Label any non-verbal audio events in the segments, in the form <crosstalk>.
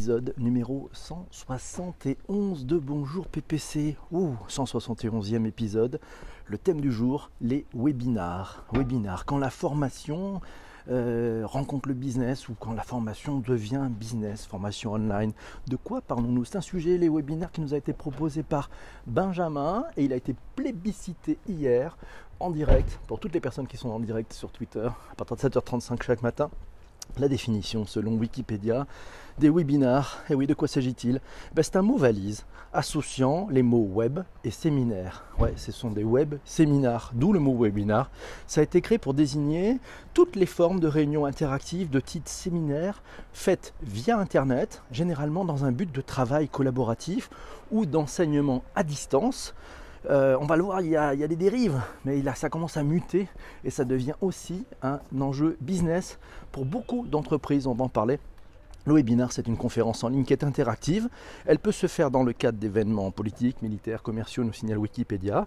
Épisode numéro 171 de Bonjour PPC. Ouh, 171e épisode. Le thème du jour, les webinars. Webinars, quand la formation euh, rencontre le business ou quand la formation devient business, formation online. De quoi parlons-nous? C'est un sujet, les webinaires, qui nous a été proposé par Benjamin et il a été plébiscité hier en direct pour toutes les personnes qui sont en direct sur Twitter à partir de 7h35 chaque matin la définition selon Wikipédia des webinars. Et oui, de quoi s'agit-il? Ben, C'est un mot valise associant les mots web et séminaire. Ouais, ce sont des web séminaires, d'où le mot webinar. Ça a été créé pour désigner toutes les formes de réunions interactives de type séminaire faites via Internet, généralement dans un but de travail collaboratif ou d'enseignement à distance euh, on va le voir, il y, a, des dérives, mais ça commence à muter et ça devient aussi un enjeu business pour beaucoup d'entreprises. On va en parler. Le webinar, c'est une conférence en ligne qui est interactive. Elle peut se faire dans le cadre d'événements politiques, militaires, commerciaux, nous signale Wikipédia.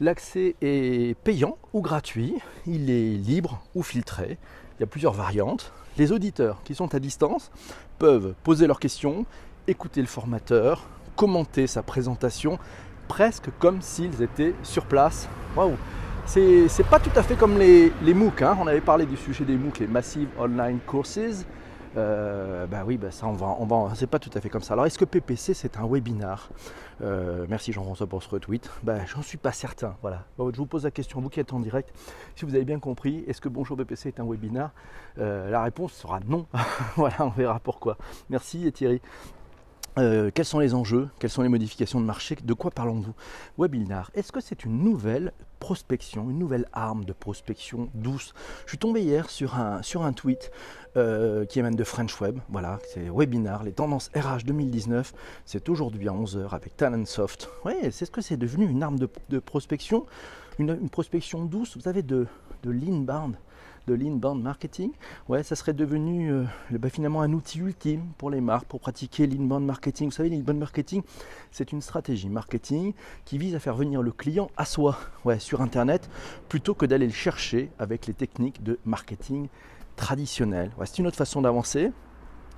L'accès est payant ou gratuit. Il est libre ou filtré. Il y a plusieurs variantes. Les auditeurs qui sont à distance peuvent poser leurs questions, écouter le formateur, commenter sa présentation presque comme s'ils étaient sur place. Waouh c'est pas tout à fait comme les, les MOOC. Hein. On avait parlé du sujet des MOOC, les Massive Online Courses. Euh, bah oui, bah ça on va, on va, c'est pas tout à fait comme ça. Alors est-ce que PPC c'est un webinar? Euh, Merci Jean-François pour ce retweet. Bah j'en suis pas certain. Voilà. je vous pose la question, vous qui êtes en direct, si vous avez bien compris, est-ce que Bonjour PPC est un webinar? Euh, La réponse sera non. <laughs> voilà, on verra pourquoi. Merci Thierry. Euh, quels sont les enjeux? Quelles sont les modifications de marché? De quoi parlons-nous? Webinar, est-ce que c'est une nouvelle prospection, une nouvelle arme de prospection douce? Je suis tombé hier sur un, sur un tweet euh, qui émane de French Web. Voilà, c'est Webinar, les tendances RH 2019. C'est aujourd'hui à 11h avec Talentsoft. Oui, c'est ce que c'est devenu une arme de, prospection, une, prospection douce, vous savez, de, de l'inbound de l'inbound marketing, ouais, ça serait devenu euh, bah, finalement un outil ultime pour les marques pour pratiquer l'inbound marketing. Vous savez, l'inbound marketing, c'est une stratégie marketing qui vise à faire venir le client à soi, ouais, sur Internet, plutôt que d'aller le chercher avec les techniques de marketing traditionnelles. c'est une autre façon d'avancer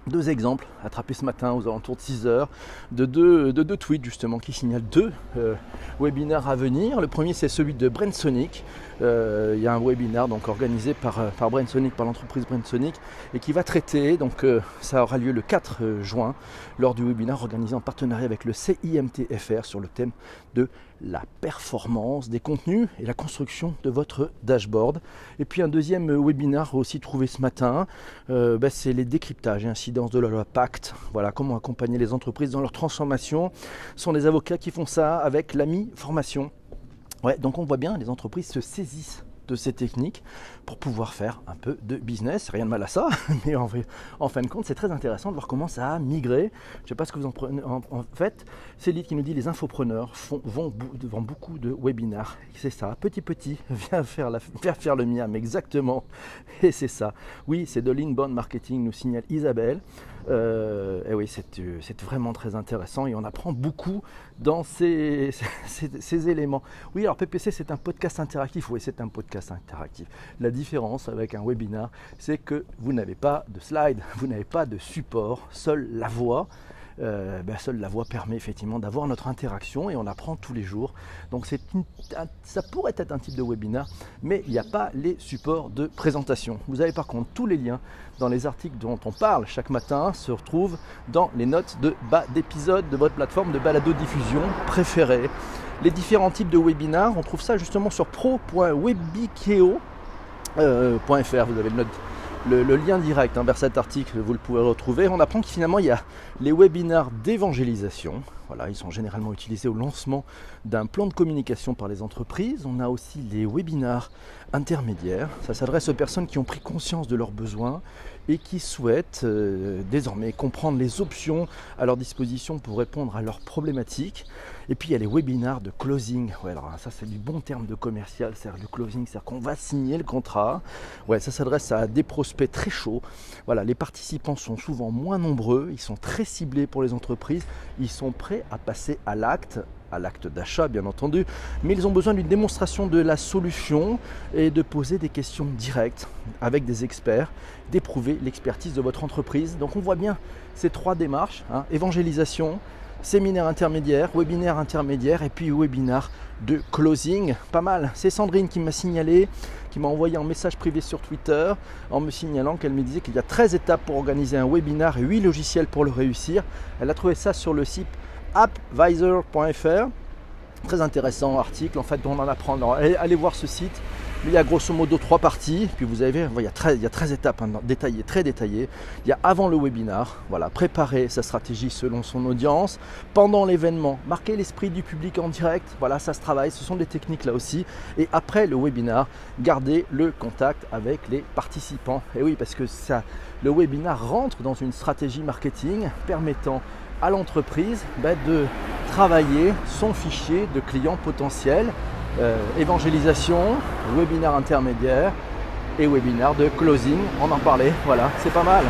deux exemples attrapés ce matin aux alentours de 6 heures de deux, de deux tweets justement qui signalent deux euh, webinaires à venir. Le premier c'est celui de Brainsonic. Euh, il y a un webinaire donc organisé par, euh, par Brainsonic, par l'entreprise Brainsonic et qui va traiter, donc ça aura lieu le 4 juin lors du webinaire organisé en partenariat avec le CIMTFR sur le thème de la performance des contenus et la construction de votre dashboard. Et puis un deuxième webinaire aussi trouvé ce matin, bah, c'est les décryptages et ainsi de la loi Pacte. Voilà comment accompagner les entreprises dans leur transformation. Ce sont des avocats qui font ça avec l'AMI Formation. Ouais, donc on voit bien, les entreprises se saisissent de ces techniques pour pouvoir faire un peu de business. Rien de mal à ça, <laughs> mais en, en fin de compte, c'est très intéressant de voir comment ça a migré. Je sais pas ce que vous en prenez. En, fait, c'est l'île qui nous dit les infopreneurs font, vont devant beaucoup de webinars. C'est ça, petit petit, <laughs> viens faire, la, faire le miam, exactement. <laughs> Et c'est ça. Oui, c'est de l'inbound marketing, nous signale Isabelle. Euh, et oui, euh, c'est vraiment très intéressant et on apprend beaucoup dans <laughs> ces, éléments. Oui, alors PPC, c'est un podcast interactif. Oui, c'est un podcast interactif. La différence avec un webinar, c'est que vous n'avez pas de slide, <laughs> vous n'avez pas de support, seule la voix. Euh, ben, seule la voix permet effectivement d'avoir notre interaction et on apprend tous les jours. Donc ça pourrait être un type de webinar, mais il n'y a pas les supports de présentation. Vous avez par contre tous les liens dans les articles dont on parle chaque matin se retrouvent dans les notes de bas d'épisode de votre plateforme de balado diffusion préférée. Les différents types de webinars, on trouve ça justement sur pro.webikeo.fr. Euh, vous avez le note le, lien direct hein, vers cet article, vous le pouvez retrouver. On apprend que finalement il y a les webinars d'évangélisation. Voilà, ils sont généralement utilisés au lancement d'un plan de communication par les entreprises. On a aussi les webinars intermédiaires. Ça s'adresse aux personnes qui ont pris conscience de leurs besoins et qui souhaitent euh, désormais comprendre les options à leur disposition pour répondre à leurs problématiques. Et puis il y a les webinars de closing. Ça c'est du bon terme de commercial, c'est le closing, c'est-à-dire qu'on va signer le contrat. Ça s'adresse à des prospects très chauds. Voilà, les participants sont souvent moins nombreux, ils sont très ciblés pour les entreprises, ils sont prêts à passer à l'acte à l'acte d'achat bien entendu, mais ils ont besoin d'une démonstration de la solution et de poser des questions directes avec des experts, d'éprouver l'expertise de votre entreprise. Donc on voit bien ces trois démarches, hein, évangélisation, séminaire intermédiaire, webinaire intermédiaire et puis webinar de closing. Pas mal. C'est Sandrine qui m'a signalé, qui m'a envoyé un message privé sur Twitter en me signalant qu'elle me disait qu'il y a 13 étapes pour organiser un webinar et 8 logiciels pour le réussir. Elle a trouvé ça sur le site appvisor.fr. Très intéressant article, en fait, dont on en apprend. allez voir ce site il y a grosso modo trois parties. Puis vous avez il y a 13, il y a 13 étapes hein, détaillées, très détaillées. Il y a avant le webinar, voilà, préparer sa stratégie selon son audience. Pendant l'événement, marquer l'esprit du public en direct. Voilà, ça se travaille. Ce sont des techniques là aussi. Et après le webinar, garder le contact avec les participants. Et oui, parce que ça, le webinar rentre dans une stratégie marketing permettant à l'entreprise ben, de travailler son fichier de clients potentiels euh, évangélisation, webinaire intermédiaire et webinaire de closing. On en parlait, voilà, c'est pas mal.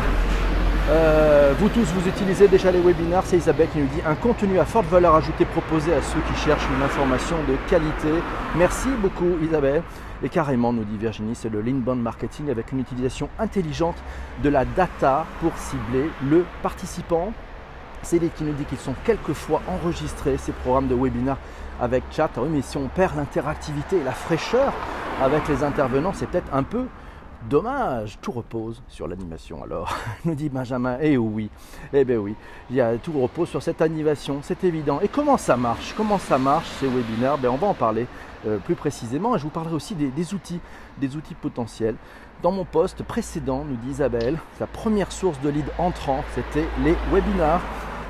Euh, vous tous, vous utilisez déjà les webinaires, c'est Isabelle qui nous dit un contenu à forte valeur ajoutée proposé à ceux qui cherchent une information de qualité. Merci beaucoup Isabelle. Et carrément, nous dit Virginie, c'est le l'inbound marketing avec une utilisation intelligente de la data pour cibler le participant. C'est les qui nous dit qu'ils sont quelquefois enregistrés, ces programmes de webinaire avec chat. Oui, mais si on perd l'interactivité et la fraîcheur avec les intervenants, c'est peut-être un peu dommage. Tout repose sur l'animation alors, <laughs> nous dit Benjamin. Eh oui, eh bien oui, il y a, tout repose sur cette animation, c'est évident. Et comment ça marche? Comment ça marche ces webinaires ben, On va en parler euh, plus précisément et je vous parlerai aussi des, des outils, des outils potentiels. Dans mon poste précédent, nous dit Isabelle, sa première source de lead entrant, c'était les webinars.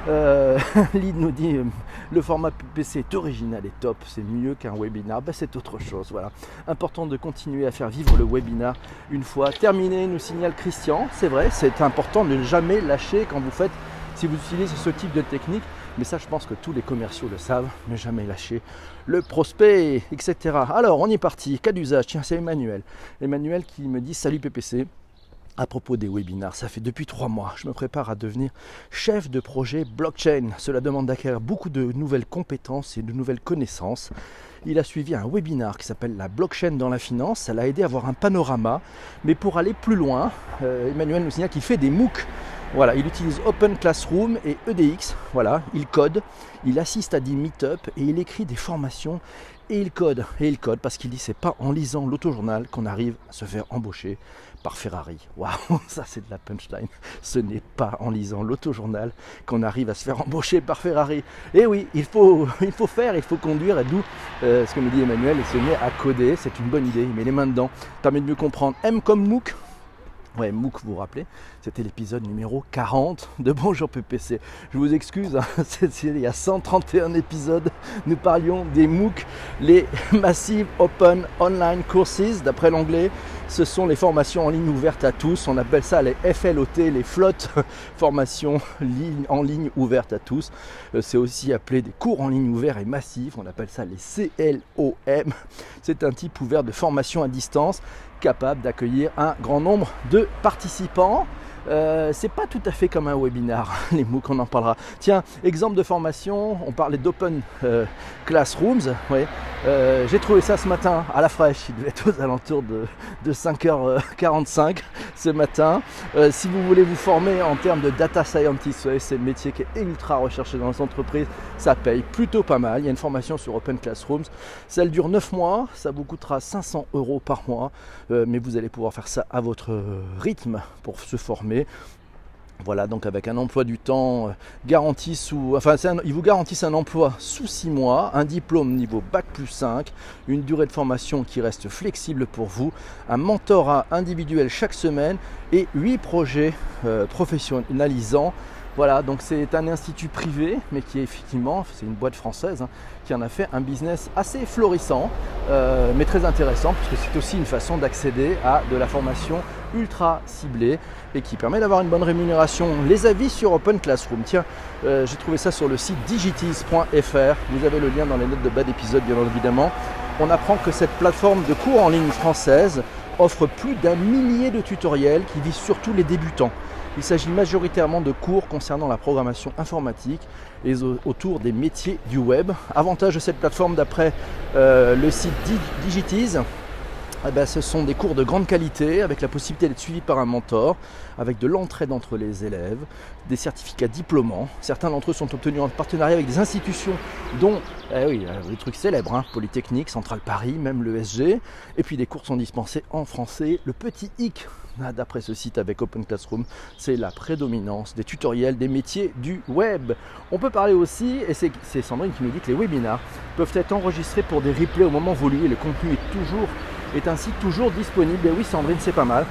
Euh, <laughs> nous dit euh, le format PC est original et top, c'est mieux qu'un webinar. Ben, c'est autre chose. Voilà. Important de continuer à faire vivre le webinar une fois terminé, nous signale Christian. C'est vrai, c'est important de ne jamais lâcher quand vous faites, si vous utilisez ce type de technique. Mais ça, je pense que tous les commerciaux le savent, ne jamais lâcher le prospect, etc. Alors, on y est parti. Cas d'usage, tiens, c'est Emmanuel. Emmanuel qui me dit Salut PPC à propos des webinars. Ça fait depuis trois mois, je me prépare à devenir chef de projet blockchain. Cela demande d'acquérir beaucoup de nouvelles compétences et de nouvelles connaissances. Il a suivi un webinar qui s'appelle la blockchain dans la finance. Ça l'a aidé à avoir un panorama. Mais pour aller plus loin, euh, Emmanuel nous signale qu'il fait des MOOC. Voilà, il utilise Open Classroom et EDX. Voilà, il code, il assiste à des meet-up et il écrit des formations et il code. Et il code parce qu'il dit c'est pas en lisant l'autojournal qu'on arrive à se faire embaucher par Ferrari. Waouh, <laughs> ça c'est de la punchline. Ce n'est pas en lisant l'autojournal qu'on arrive à se faire embaucher par Ferrari. Eh oui, il faut, <laughs> il faut faire, il faut conduire, et d'où euh, ce que me dit Emmanuel, il se met à coder, c'est une bonne idée, il met les mains dedans, permet de mieux comprendre. M comme MOOC, Ouais, MOOC, vous vous rappelez, c'était l'épisode numéro 40 de <laughs> Bonjour PPC. Je vous excuse, hein, <laughs> il y a 131 épisodes, nous parlions des MOOC, les <laughs> Massive Open Online Courses, d'après l'anglais. Ce sont les formations en ligne ouvertes à tous. On appelle ça les FLOT, les flottes formations en ligne ouvertes à tous. Euh, c'est aussi appelé des cours en ligne ouverts et massifs. On appelle ça les CLOM. C'est un type ouvert de formation à distance capable d'accueillir un grand nombre de participants. Euh, c'est pas tout à fait comme un webinar, <laughs> les MOOC, on en parlera. Tiens, exemple de formation, on parlait d'Open euh, Classrooms. Ouais. Euh, j'ai trouvé ça ce matin à la fraîche, il devait être aux alentours de, 5h45 ce matin. si vous voulez vous former en termes de data scientist, c'est le métier qui est ultra recherché dans les entreprises, ça paye plutôt pas mal. Il y a une formation sur Open Classrooms, ça dure 9 mois, ça vous coûtera 500 euros par mois, mais vous allez pouvoir faire ça à votre rythme pour se former voilà, donc avec un emploi du temps euh, garanti sous. Enfin, ils vous garantissent un emploi sous 6 mois, un diplôme niveau Bac plus 5, une durée de formation qui reste flexible pour vous, un mentorat individuel chaque semaine et 8 projets euh, professionnalisants voilà, donc c'est un institut privé, mais qui est effectivement, c'est une boîte française, hein, qui en a fait un business assez florissant, euh, mais très intéressant, puisque c'est aussi une façon d'accéder à de la formation ultra ciblée et qui permet d'avoir une bonne rémunération. Les avis sur Open Classroom, tiens, euh, j'ai trouvé ça sur le site digitiz.fr, vous avez le lien dans les notes de bas d'épisode bien évidemment. On apprend que cette plateforme de cours en ligne française offre plus d'un millier de tutoriels qui visent surtout les débutants. Il s'agit majoritairement de cours concernant la programmation informatique et autour des métiers du web. Avantage de cette plateforme d'après euh, le site Digitiz, eh ben, ce sont des cours de grande qualité avec la possibilité d'être suivi par un mentor, avec de l'entraide entre les élèves, des certificats diplômants. Certains d'entre eux sont obtenus en partenariat avec des institutions dont eh oui, euh, des trucs célèbres, hein, Polytechnique, Centrale Paris, même l'ESG. Et puis des cours sont dispensés en français. Le petit hic ah, d'après ce site avec Open Classroom, c'est la prédominance des tutoriels des métiers du web. On peut parler aussi, et c'est Sandrine qui nous dit que les webinars peuvent être enregistrés pour des replays au moment voulu et le contenu est toujours est ainsi toujours disponible. Et oui, Sandrine, c'est pas mal.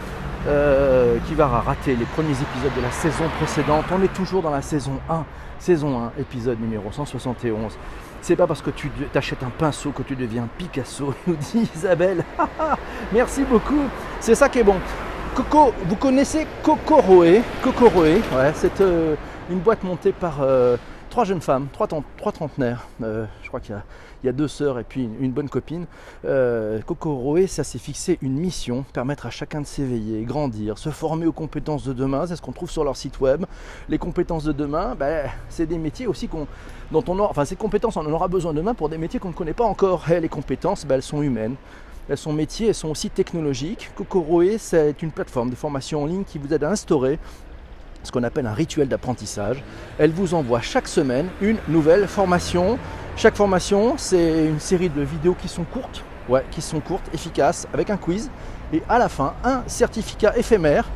Euh, qui va rater les premiers épisodes de la saison précédente. On est toujours dans la saison 1, saison 1, épisode numéro 171. C'est pas parce que tu t'achètes un pinceau que tu deviens Picasso, <laughs> nous dit Isabelle. <laughs> Merci beaucoup. C'est ça qui est bon. Coco, vous connaissez Kokoroe? Kokoroe, ouais, c'est euh, une boîte montée par euh, trois jeunes femmes, trois, trentenaires. je crois qu'il y a deux sœurs et puis une, bonne copine. Euh, Kokoroe, ça s'est fixé une mission, permettre à chacun de s'éveiller, grandir, se former aux compétences de demain. C'est ce qu'on trouve sur leur site web. Les compétences de demain, ben, c'est des métiers aussi dont on enfin ces compétences, on en aura besoin demain pour des métiers qu'on ne connaît pas encore. Et les compétences, ben, elles sont humaines. Elles sont métiers, elles sont aussi technologiques. Kokoroe, c'est une plateforme de formation en ligne qui vous aide à instaurer ce qu'on appelle un rituel d'apprentissage. Elle vous envoie chaque semaine une nouvelle formation. Chaque formation, c'est une série de vidéos qui sont courtes, qui sont courtes, efficaces, avec un quiz, et à la fin, un certificat éphémère,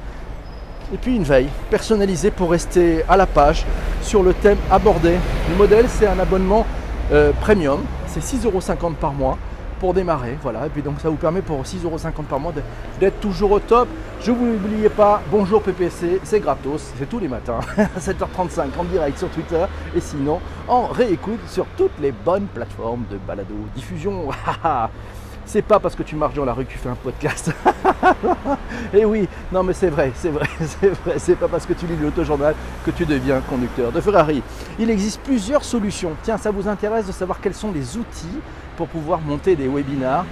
et puis une veille personnalisée pour rester à la page sur le thème abordé. Le modèle, c'est un abonnement euh, premium, c'est 6,50€ par mois pour démarrer. Voilà, et puis donc ça vous permet pour 6,50€ par mois d'être toujours au top. Je vous n'oubliez pas, bonjour PPC, c'est gratos, c'est tous les matins <laughs> à 7h35 en direct sur Twitter et sinon en réécoute sur toutes les bonnes plateformes de balado diffusion. <laughs> c'est pas parce que tu marches dans la rue que tu fais un podcast. <laughs> et oui, non mais c'est vrai, c'est vrai, c'est vrai. C'est pas parce que tu lis l'autojournal que tu deviens conducteur de Ferrari. Il existe plusieurs solutions. Tiens, ça vous intéresse de savoir quels sont les outils pour pouvoir monter des webinars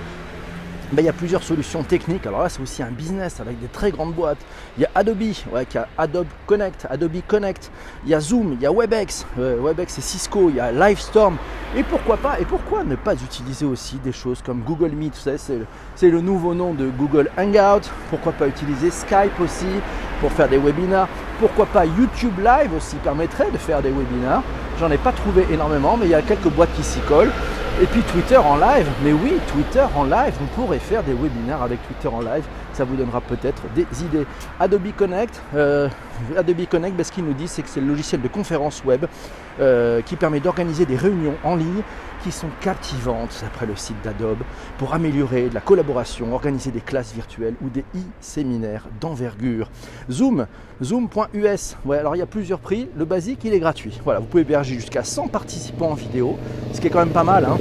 ben, il y a plusieurs solutions techniques. Alors là, c'est aussi un business avec des très grandes boîtes. Il y a Adobe, ouais, qui a Adobe Connect, Adobe Connect. Il y a Zoom, il y a WebEx. Euh, WebEx, c'est Cisco. Il y a Livestorm. Et pourquoi pas Et pourquoi ne pas utiliser aussi des choses comme Google Meet C'est le nouveau nom de Google Hangout. Pourquoi pas utiliser Skype aussi pour faire des webinars Pourquoi pas YouTube Live aussi permettrait de faire des webinars. J'en ai pas trouvé énormément, mais il y a quelques boîtes qui s'y collent. Et puis Twitter en live, mais oui, Twitter en live, vous pourrez faire des webinaires avec Twitter en live, ça vous donnera peut-être des idées. Adobe Connect, euh, Adobe Connect, ben, ce qu'il nous dit, c'est que c'est le logiciel de conférence web euh, qui permet d'organiser des réunions en ligne qui sont captivantes, d'après le site d'Adobe, pour améliorer la collaboration, organiser des classes virtuelles ou des e-séminaires d'envergure. Zoom, zoom.us, ouais, alors il y a plusieurs prix, le basique il est gratuit. Voilà, vous pouvez héberger jusqu'à 100 participants en vidéo, ce qui est quand même pas mal. Hein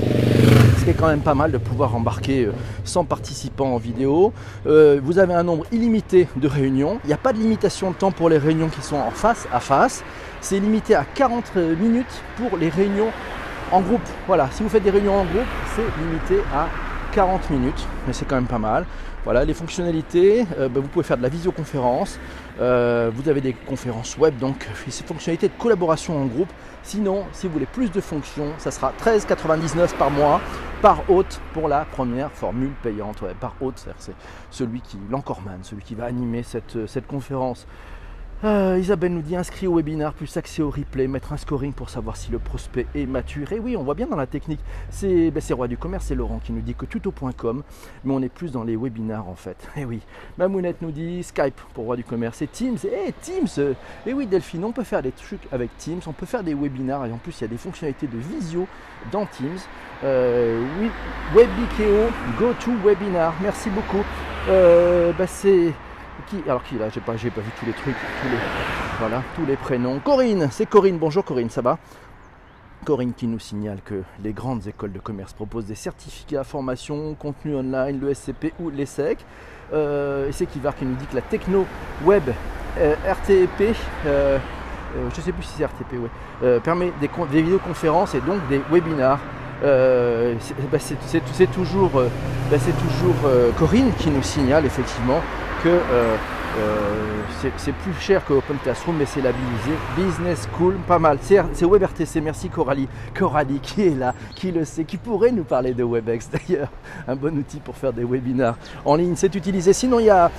est quand même pas mal de pouvoir embarquer 100 euh, participants en vidéo. Euh, vous avez un nombre illimité de réunions. Il n'y a pas de limitation de temps pour les réunions qui sont en face à face. C'est limité à 40 minutes pour les réunions en groupe. Voilà, si vous faites des réunions en groupe, c'est limité à 40 minutes, mais c'est quand même pas mal. Voilà, les fonctionnalités, euh, bah, vous pouvez faire de la visioconférence, euh, vous avez des conférences web, donc ces fonctionnalités de collaboration en groupe. Sinon, si vous voulez plus de fonctions, ça sera 13,99 par mois par hôte pour la première formule payante. par hôte, c'est celui qui, l'encoreman, celui qui va animer cette conférence. Euh, Isabelle nous dit inscrit au webinar, plus accès au replay, mettre un scoring pour savoir si le prospect est mature. Et oui, on voit bien dans la technique. C'est ben, Roi du Commerce, c'est Laurent qui nous dit que tuto.com, mais on est plus dans les webinars en fait. <laughs> Et oui, Mamounette nous dit Skype pour Roi du Commerce et Teams. Et Teams Et oui, Delphine, on peut faire des trucs avec Teams, on peut faire des webinars et en plus il y a des fonctionnalités de visio dans Teams. Euh, oui, WebIKEO, Go to Webinar. Merci beaucoup. Euh, ben, c'est alors qui là J'ai pas, j'ai pas vu tous les trucs, tous les, voilà, tous les prénoms. Corinne, c'est Corinne. Bonjour Corinne, ça va? Corinne qui nous signale que les grandes écoles de commerce proposent des certificats à formation, contenu online, le SCP ou l'ESSEC. Euh, et c'est Kivar qui nous dit que la techno web euh, RTP, euh, je ne sais plus si c'est RTP, ouais, permet des, vidéoconférences et donc des webinars. Bah, c'est toujours, bah, toujours Corinne qui nous signale effectivement euh, Euh, c'est plus cher que Open Classroom, mais c'est labellisé Business School, pas mal. C'est WebRTC, merci Coralie. Coralie qui est là, qui le sait, qui pourrait nous parler de WebEx d'ailleurs. Un bon outil pour faire des webinars en ligne, c'est utilisé. Sinon, il y a,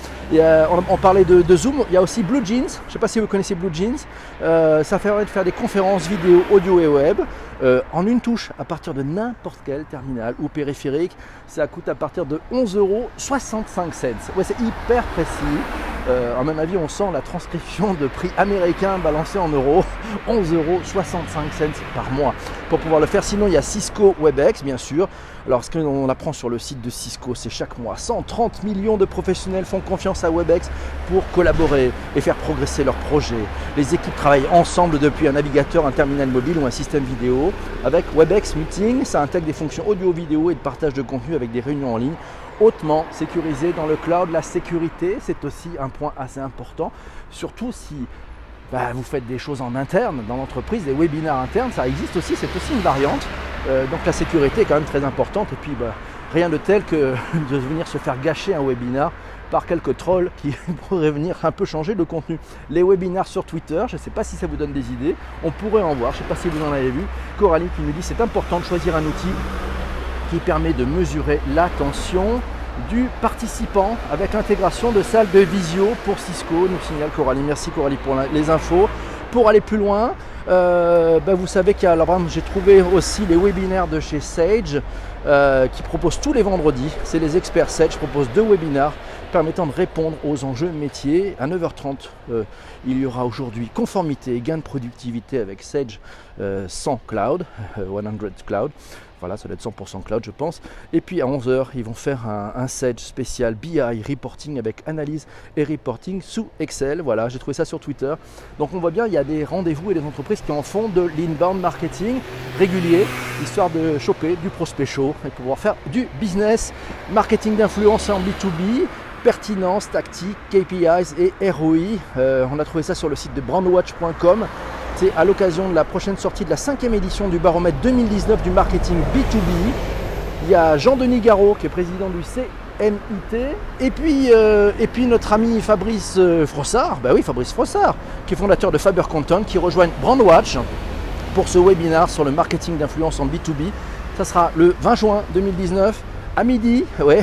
on, parlait de, Zoom, il y a aussi Blue Jeans. Je ne sais pas si vous connaissez Blue Jeans. Euh, ça permet de faire des conférences vidéo, audio et web. Euh, en une touche à partir de n'importe quel terminal ou périphérique. Ça coûte à partir de 11,65 euros. Ouais, c'est hyper précis. Euh, à mon avis, on sent la transcription de prix américain balancé en euros. <laughs> 11,65 euros par mois pour pouvoir le faire. Sinon, il y a Cisco WebEx, bien sûr. Alors, ce qu'on apprend sur le site de Cisco, c'est chaque mois 130 millions de professionnels font confiance à WebEx pour collaborer et faire progresser leurs projets. Les équipes travaillent ensemble depuis un navigateur, un terminal mobile ou un système vidéo. Avec WebEx Meeting, ça intègre des fonctions audio-vidéo et de partage de contenu avec des réunions en ligne hautement sécurisé dans le cloud. La sécurité, c'est aussi un point assez important, surtout si bah, vous faites des choses en interne dans l'entreprise, des webinaires internes, ça existe aussi, c'est aussi une variante. Euh, donc la sécurité est quand même très importante. Et puis bah, rien de tel que <laughs> de venir se faire gâcher un webinar par quelques trolls qui <laughs> pourraient venir un peu changer le contenu. Les webinars sur Twitter, je ne sais pas si ça vous donne des idées, on pourrait en voir, je ne sais pas si vous en avez vu. Coralie qui nous dit c'est important de choisir un outil qui permet de mesurer l'attention du participant avec l'intégration de salles de visio pour Cisco, nous signale Coralie. Merci Coralie pour les infos. Pour aller plus loin, euh, ben, vous savez qu'il y a, j'ai trouvé aussi les webinaires de chez Sage euh, qui proposent tous les vendredis. C'est les experts Sage proposent deux webinaires permettant de répondre aux enjeux métiers. À 9h30, euh, il y aura aujourd'hui conformité et gain de productivité avec Sage 100 Cloud, <laughs> 100 Cloud. Voilà, ça doit être 100% cloud, je pense. Et puis à 11h, ils vont faire un, un spécial BI reporting avec analyse et reporting sous Excel. Voilà, j'ai trouvé ça sur Twitter. Donc on voit bien, il y a des rendez-vous et des entreprises qui en font de l'inbound marketing régulier, histoire de choper du prospect chaud et pouvoir faire du business, marketing d'influence en B2B, pertinence, tactique, KPIs et ROI. Euh, on a trouvé ça sur le site de brandwatch.com. C'est à l'occasion de la prochaine sortie de la cinquième édition du baromètre 2019 du marketing B2B. Il y a Jean-Denis Garot qui est président du CMIT. Et puis, euh, et puis notre ami Fabrice euh, Frossard, bah oui Fabrice Frossard, qui est fondateur de Faber Content, qui rejoignent Brandwatch pour ce webinaire sur le marketing d'influence en B2B. Ça sera le 20 juin 2019 à midi, <laughs> ouais,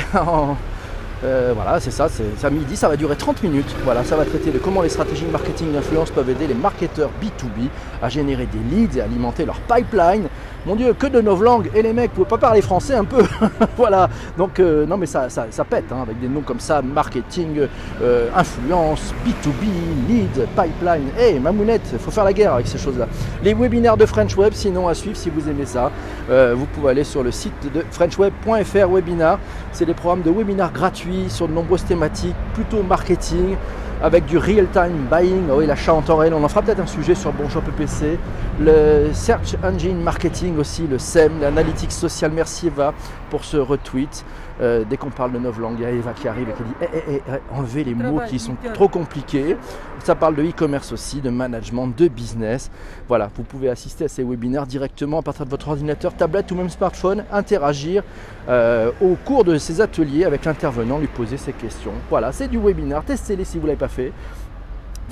Euh, voilà, c'est ça, c'est à midi, ça va durer 30 minutes. Voilà, ça va traiter de comment les stratégies de marketing d'influence peuvent aider les marketeurs B2B à générer des leads et alimenter leur pipeline mon Dieu, que de novlangues Et les mecs, vous pouvez pas parler français un peu <laughs> Voilà. Donc, euh, non, mais ça, ça, pète, hein, avec des noms comme ça marketing, euh, influence, B2B, lead, pipeline. Hé, hey, mamounette, il faut faire la guerre avec ces choses-là. Les webinaires de French Web, sinon à suivre si vous aimez ça. Vous pouvez aller sur le site de frenchweb.fr webinar. C'est des programmes de webinaires gratuits sur de nombreuses thématiques, plutôt marketing avec du real-time buying, oui, l'achat en temps réel. On en fera peut-être un sujet sur Bonjour PPC. Le Search Engine Marketing aussi, le SEM, l'analytics social. Merci Eva pour ce retweet. Euh, dès qu'on parle de novlangue, il y a Eva qui arrive et qui dit eh, eh, eh, enlevez les mots qui sont trop compliqués. Ça parle de e-commerce aussi, de management, de business. Voilà, vous pouvez assister à ces webinaires directement à partir de votre ordinateur, tablette ou même smartphone, interagir euh, au cours de ces ateliers avec l'intervenant, lui poser ses questions. Voilà, c'est du webinaire. Testez-les si vous ne l'avez pas fait fait.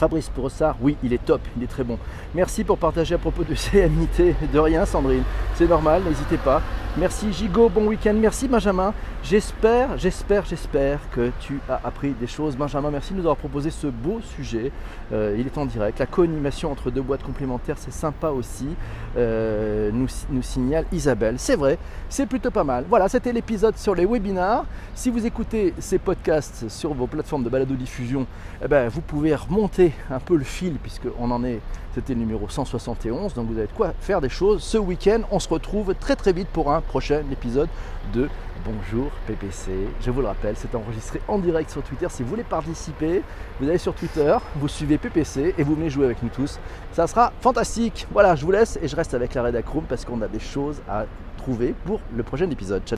Fabrice Brossard, oui, il est top, il est très bon. Merci pour partager à propos de <laughs> CMIT. De rien, Sandrine. C'est normal, n'hésitez pas. Merci Gigo, bon week-end. Merci Benjamin. J'espère, j'espère, j'espère que tu as appris des choses. Benjamin, merci de nous avoir proposé ce beau sujet. Euh, il est en direct. La co-animation entre deux boîtes complémentaires, c'est sympa aussi. Euh, nous, nous signale Isabelle. C'est vrai, c'est plutôt pas mal. Voilà, c'était l'épisode sur les webinars. Si vous écoutez ces podcasts sur vos plateformes de balado-diffusion, eh ben, vous pouvez remonter un peu le fil, puisqu'on en est c'était le numéro 171. Donc vous avez de quoi faire des choses. Ce week-end, on se retrouve très très vite pour un prochain épisode de Bonjour PPC. Je vous le rappelle, c'est enregistré en direct sur Twitter. Si vous voulez participer, vous allez sur Twitter, vous suivez PPC et vous venez jouer avec nous tous. Ça sera fantastique. Voilà, je vous laisse et je reste avec la Redacroom parce qu'on a des choses à trouver pour le prochain épisode. Ciao